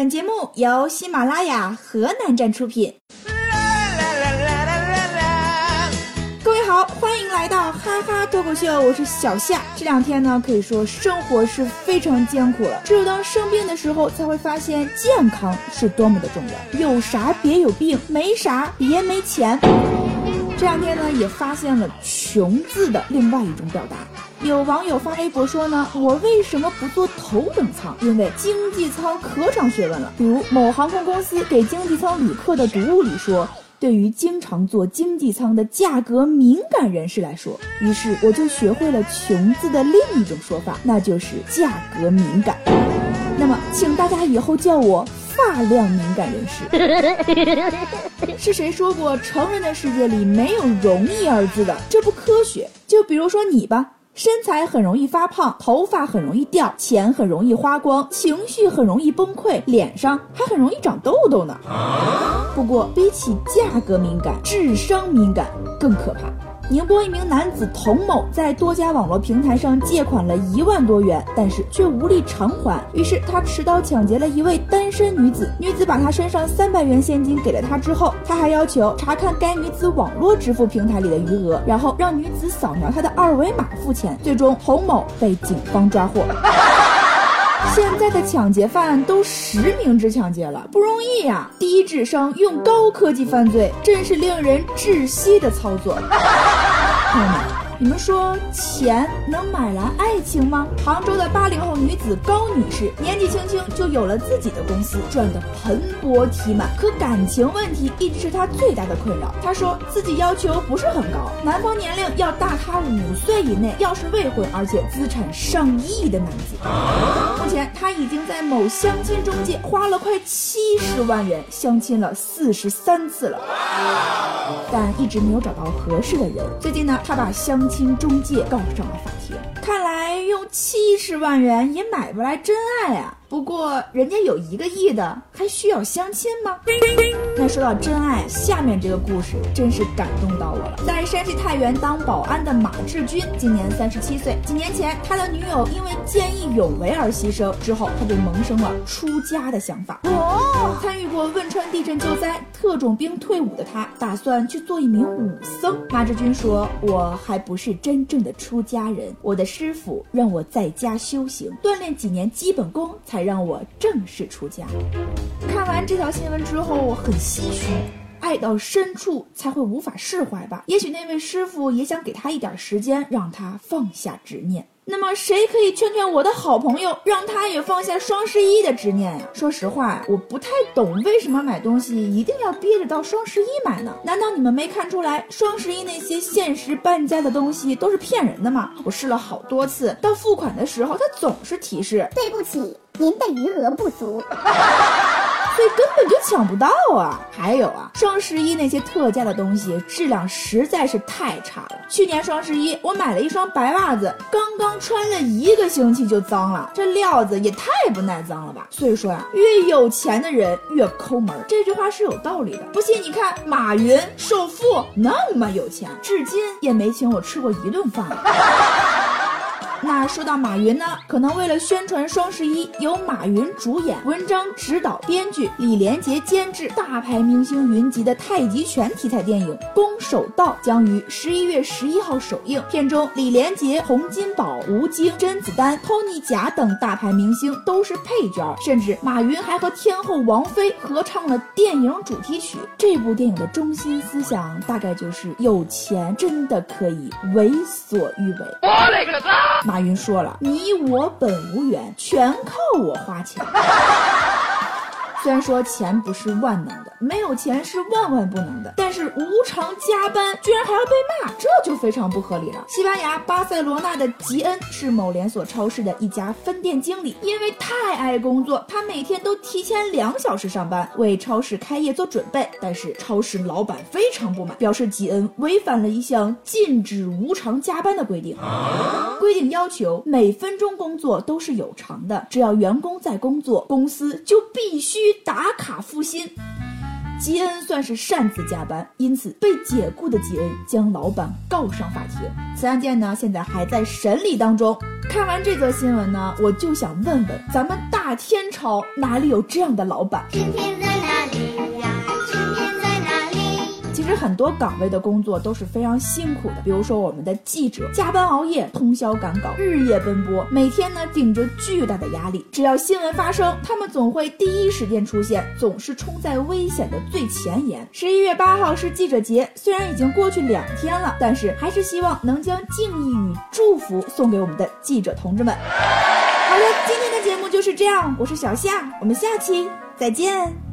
本节目由喜马拉雅河南站出品。各位好，欢迎来到哈哈脱口秀，我是小夏。这两天呢，可以说生活是非常艰苦了。只有当生病的时候，才会发现健康是多么的重要。有啥别有病，没啥别没钱。这两天呢，也发现了“穷”字的另外一种表达。有网友发微博说呢，我为什么不坐头等舱？因为经济舱可长学问了。比如某航空公司给经济舱旅客的读物里说，对于经常坐经济舱的价格敏感人士来说，于是我就学会了“穷”字的另一种说法，那就是价格敏感。那么，请大家以后叫我发量敏感人士。是谁说过成人的世界里没有容易二字的？这不科学。就比如说你吧。身材很容易发胖，头发很容易掉，钱很容易花光，情绪很容易崩溃，脸上还很容易长痘痘呢。不过，比起价格敏感，智商敏感更可怕。宁波一名男子童某在多家网络平台上借款了一万多元，但是却无力偿还，于是他持刀抢劫了一位单身女子。女子把他身上三百元现金给了他之后，他还要求查看该女子网络支付平台里的余额，然后让女子扫描他的二维码付钱。最终，童某被警方抓获。现在的抢劫犯都实名制抢劫了，不容易呀！低智商用高科技犯罪，真是令人窒息的操作。朋友们。你们说钱能买来爱情吗？杭州的八零后女子高女士年纪轻轻就有了自己的公司，赚得盆钵体满。可感情问题一直是她最大的困扰。她说自己要求不是很高，男方年龄要大她五岁以内，要是未婚，而且资产上亿的男子。目前她已经在某相亲中介花了快七十万元相亲了四十三次了，但一直没有找到合适的人。最近呢，她把相亲中介告上了法庭，看来用七十万元也买不来真爱啊。不过人家有一个亿的，还需要相亲吗？那说到真爱，下面这个故事真是感动到我了。在山西太原当保安的马志军，今年三十七岁。几年前，他的女友因为见义勇为而牺牲，之后他就萌生了出家的想法。哦，参与过汶川地震救灾、特种兵退伍的他，打算去做一名武僧。马志军说：“我还不是真正的出家人，我的师傅让我在家修行，锻炼几年基本功才。”让我正式出家。看完这条新闻之后，我很唏嘘，爱到深处才会无法释怀吧。也许那位师傅也想给他一点时间，让他放下执念。那么，谁可以劝劝我的好朋友，让他也放下双十一的执念呀？说实话，我不太懂为什么买东西一定要憋着到双十一买呢？难道你们没看出来，双十一那些限时半价的东西都是骗人的吗？我试了好多次，到付款的时候，他总是提示对不起。您的余额不足，所以根本就抢不到啊！还有啊，双十一那些特价的东西质量实在是太差了。去年双十一我买了一双白袜子，刚刚穿了一个星期就脏了，这料子也太不耐脏了吧！所以说呀，越有钱的人越抠门，这句话是有道理的。不信你看，马云首富那么有钱，至今也没请我吃过一顿饭。那说到马云呢，可能为了宣传双十一，由马云主演、文章指导、编剧、李连杰监制、大牌明星云集的太极拳题材电影《攻守道》将于十一月十一号首映。片中，李连杰、洪金宝、吴京、甄子丹、托尼贾等大牌明星都是配角，甚至马云还和天后王菲合唱了电影主题曲。这部电影的中心思想大概就是：有钱真的可以为所欲为。我勒个擦！马云说了：“你我本无缘，全靠我花钱。”虽然说钱不是万能的，没有钱是万万不能的，但是无偿加班居然还要被骂，这就非常不合理了。西班牙巴塞罗那的吉恩是某连锁超市的一家分店经理，因为太爱工作，他每天都提前两小时上班，为超市开业做准备。但是超市老板非常不满，表示吉恩违反了一项禁止无偿加班的规定。规定要求每分钟工作都是有偿的，只要员工在工作，公司就必须。打卡付薪，吉恩算是擅自加班，因此被解雇的吉恩将老板告上法庭。此案件呢，现在还在审理当中。看完这则新闻呢，我就想问问，咱们大天朝哪里有这样的老板？天？天在哪里？很多岗位的工作都是非常辛苦的，比如说我们的记者加班熬夜、通宵赶稿、日夜奔波，每天呢顶着巨大的压力。只要新闻发生，他们总会第一时间出现，总是冲在危险的最前沿。十一月八号是记者节，虽然已经过去两天了，但是还是希望能将敬意与祝福送给我们的记者同志们。好了，今天的节目就是这样，我是小夏，我们下期再见。